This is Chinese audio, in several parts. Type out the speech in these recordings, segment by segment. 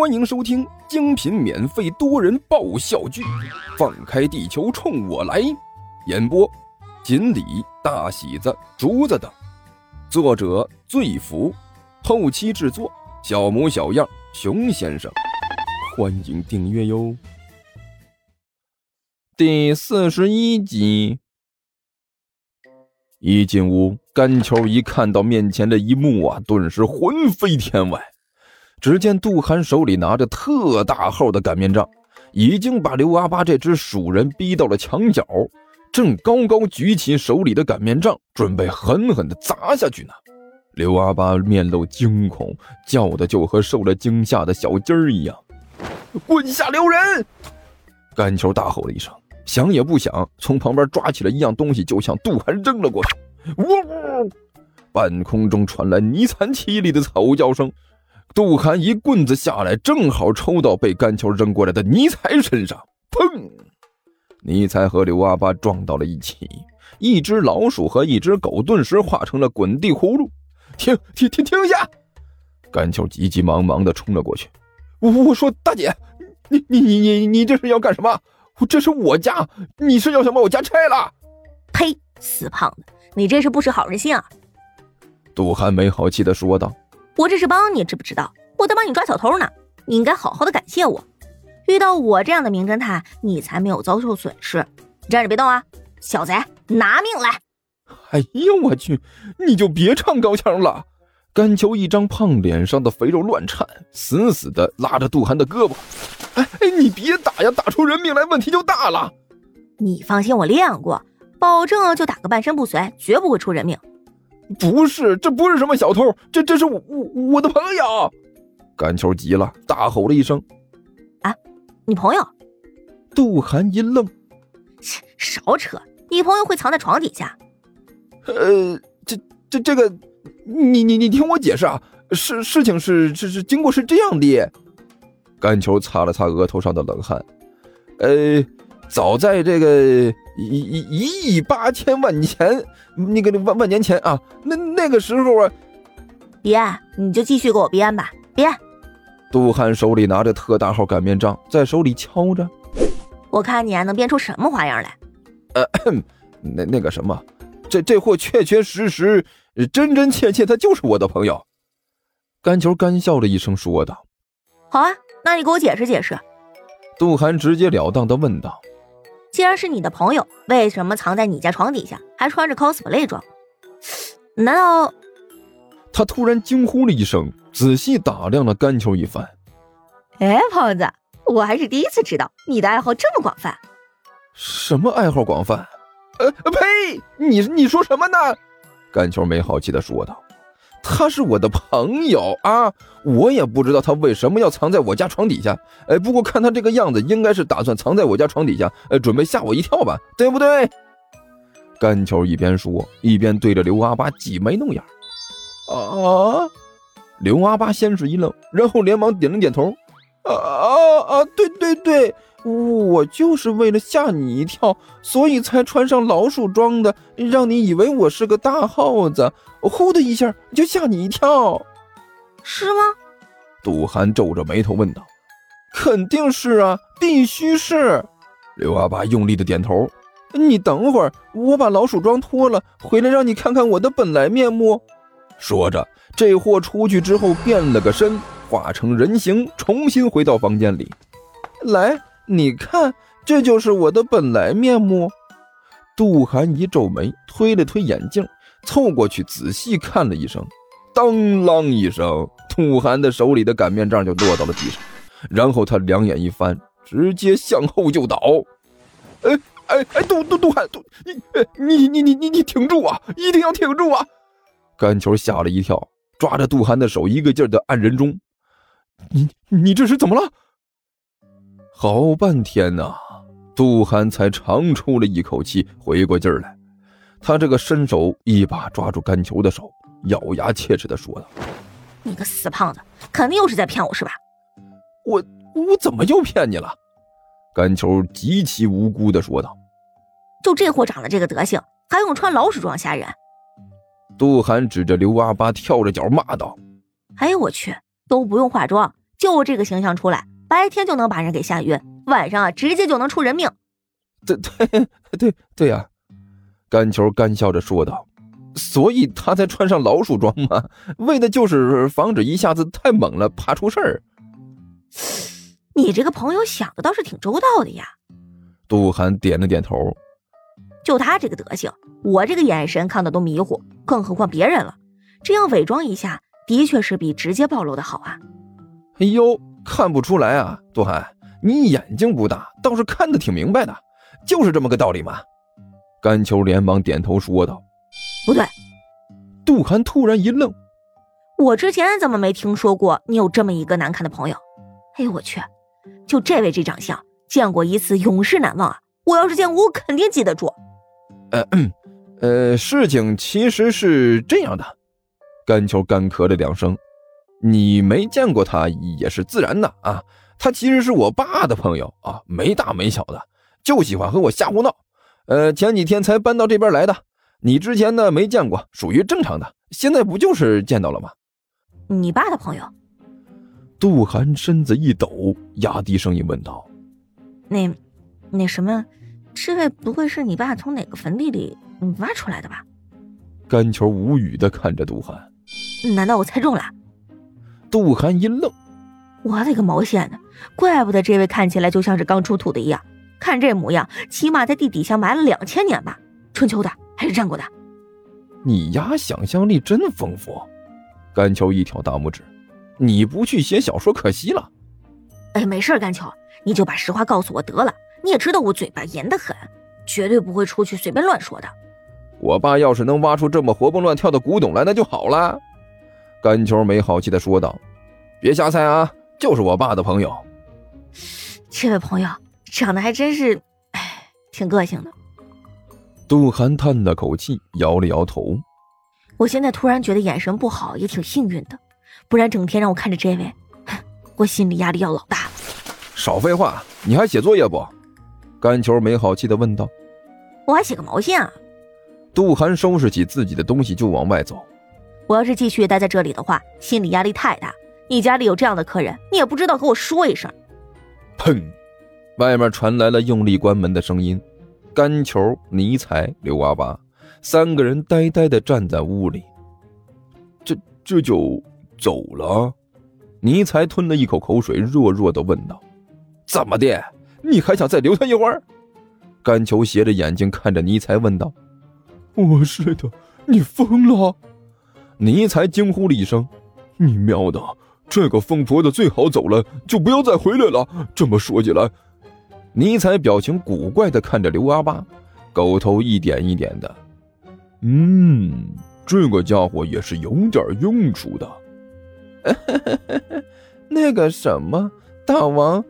欢迎收听精品免费多人爆笑剧《放开地球冲我来》，演播：锦鲤、大喜子、竹子等，作者：醉福，后期制作：小模小样、熊先生。欢迎订阅哟。第四十一集，一进屋，甘球一看到面前的一幕啊，顿时魂飞天外。只见杜涵手里拿着特大号的擀面杖，已经把刘阿八这只鼠人逼到了墙角，正高高举起手里的擀面杖，准备狠狠地砸下去呢。刘阿八面露惊恐，叫的就和受了惊吓的小鸡儿一样：“滚下留人！”甘球大吼了一声，想也不想，从旁边抓起了一样东西，就向杜涵扔了过去。呜呜！半空中传来泥残凄厉的惨叫声。杜涵一棍子下来，正好抽到被甘球扔过来的尼才身上，砰！尼才和刘阿八撞到了一起，一只老鼠和一只狗顿时化成了滚地葫芦。停停停停下！甘球急急忙忙地冲了过去。我我说大姐，你你你你你这是要干什么？这是我家，你是要想把我家拆了？呸！死胖子，你这是不识好人心啊！杜涵没好气地说道。我这是帮你，知不知道？我在帮你抓小偷呢，你应该好好的感谢我。遇到我这样的名侦探，你才没有遭受损失。站着别动啊，小贼，拿命来！哎呦我去，你就别唱高腔了。甘球一张胖脸上的肥肉乱颤，死死的拉着杜涵的胳膊。哎哎，你别打呀，打出人命来问题就大了。你放心，我练过，保证就打个半身不遂，绝不会出人命。不是，这不是什么小偷，这这是我我我的朋友。甘球急了，大吼了一声：“啊，你朋友？”杜涵一愣：“切，少扯！你朋友会藏在床底下？”呃，这这这个，你你你听我解释啊，事事情是是是经过是这样的。甘球擦了擦额头上的冷汗，呃。早在这个一一一亿八千万年前，那个万万年前啊，那那个时候啊，别，你就继续给我编吧，编。杜汉手里拿着特大号擀面杖，在手里敲着，我看你还能编出什么花样来？呃，那那个什么，这这货确确实实、真真切切，他就是我的朋友。甘球干笑了一声，说道：“好啊，那你给我解释解释。”杜涵直截了当的问道。既然是你的朋友，为什么藏在你家床底下，还穿着 cosplay 装？难道……他突然惊呼了一声，仔细打量了甘球一番。哎，胖子，我还是第一次知道你的爱好这么广泛。什么爱好广泛？呃，呸！你你说什么呢？甘球没好气的说道。他是我的朋友啊，我也不知道他为什么要藏在我家床底下。哎，不过看他这个样子，应该是打算藏在我家床底下，呃，准备吓我一跳吧，对不对？甘球一边说，一边对着刘阿八挤眉弄眼。啊！刘阿八先是一愣，然后连忙点了点头。啊啊啊！对对对。我就是为了吓你一跳，所以才穿上老鼠装的，让你以为我是个大耗子，呼的一下就吓你一跳，是吗？杜涵皱着眉头问道。肯定是啊，必须是。刘阿八用力的点头。你等会儿，我把老鼠装脱了，回来让你看看我的本来面目。说着，这货出去之后变了个身，化成人形，重新回到房间里，来。你看，这就是我的本来面目。杜涵一皱眉，推了推眼镜，凑过去仔细看了一声，当啷一声，杜涵的手里的擀面杖就落到了地上，然后他两眼一翻，直接向后就倒。哎哎哎，杜杜杜涵，杜你你你你你你挺住啊，一定要挺住啊！甘球吓了一跳，抓着杜涵的手，一个劲儿的按人中。你你这是怎么了？好半天呐，杜涵才长出了一口气，回过劲儿来。他这个伸手一把抓住甘球的手，咬牙切齿的说道：“你个死胖子，肯定又是在骗我是吧？”“我我怎么又骗你了？”甘球极其无辜的说道。“就这货长得这个德行，还用穿老鼠装吓人？”杜涵指着刘阿八，跳着脚骂道：“哎呦我去，都不用化妆。”就这个形象出来，白天就能把人给吓晕，晚上啊直接就能出人命。对对对对呀，甘球干笑着说道。所以他才穿上老鼠装嘛，为的就是防止一下子太猛了，怕出事儿。你这个朋友想的倒是挺周到的呀。杜涵点了点头。就他这个德行，我这个眼神看的都迷糊，更何况别人了。这样伪装一下，的确是比直接暴露的好啊。哎呦，看不出来啊，杜涵，你眼睛不大，倒是看得挺明白的，就是这么个道理嘛。甘秋连忙点头说道：“不对。”杜涵突然一愣：“我之前怎么没听说过你有这么一个难看的朋友？哎呦我去，就这位这长相，见过一次永世难忘啊！我要是见过，我肯定记得住。”呃，呃，事情其实是这样的，甘球干咳了两声，你没见过他也是自然的啊。他其实是我爸的朋友啊，没大没小的，就喜欢和我瞎胡闹。呃，前几天才搬到这边来的，你之前呢没见过，属于正常的。现在不就是见到了吗？你爸的朋友？杜涵身子一抖，压低声音问道：“那，那什么？”这位不会是你爸从哪个坟地里挖出来的吧？甘球无语的看着杜涵，难道我猜中了？杜涵一愣，我的个毛线呢！怪不得这位看起来就像是刚出土的一样，看这模样，起码在地底下埋了两千年吧？春秋的还是战国的？你丫想象力真丰富！甘球一挑大拇指，你不去写小说可惜了。哎，没事，甘球，你就把实话告诉我得了。你也知道我嘴巴严得很，绝对不会出去随便乱说的。我爸要是能挖出这么活蹦乱跳的古董来，那就好了。甘球没好气的说道：“别瞎猜啊，就是我爸的朋友。”这位朋友长得还真是，哎，挺个性的。杜涵叹了口气，摇了摇头。我现在突然觉得眼神不好也挺幸运的，不然整天让我看着这位，我心里压力要老大了。少废话，你还写作业不？甘球没好气的问道：“我还写个毛线啊！”杜涵收拾起自己的东西就往外走。我要是继续待在这里的话，心理压力太大。你家里有这样的客人，你也不知道和我说一声。砰！外面传来了用力关门的声音。甘球、尼才、刘阿八三个人呆呆的站在屋里。这这就走了？尼才吞了一口口水，弱弱的问道：“怎么的？”你还想再留他一会儿？甘球斜着眼睛看着尼才问道：“我是的，你疯了！”尼才惊呼了一声：“你喵的！这个疯婆子最好走了，就不要再回来了。这么说起来，尼才表情古怪的看着刘阿八，狗头一点一点的。嗯，这个家伙也是有点用处的。那个什么，大王。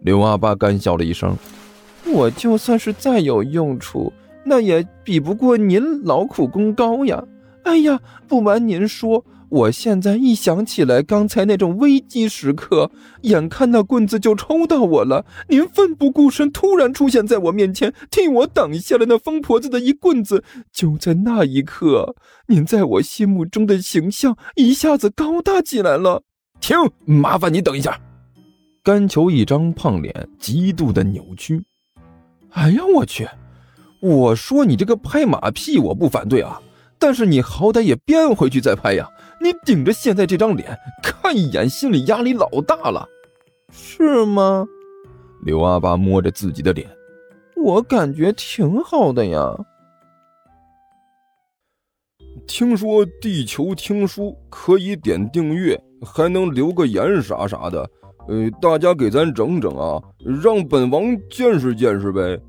刘阿八干笑了一声：“我就算是再有用处，那也比不过您劳苦功高呀！哎呀，不瞒您说，我现在一想起来刚才那种危机时刻，眼看那棍子就抽到我了，您奋不顾身突然出现在我面前，替我挡下了那疯婆子的一棍子。就在那一刻，您在我心目中的形象一下子高大起来了。停，麻烦你等一下。”甘球一张胖脸极度的扭曲，哎呀，我去！我说你这个拍马屁我不反对啊，但是你好歹也变回去再拍呀！你顶着现在这张脸看一眼，心里压力老大了，是吗？刘阿八摸着自己的脸，我感觉挺好的呀。听说地球听书可以点订阅，还能留个言啥啥的。呃，大家给咱整整啊，让本王见识见识呗。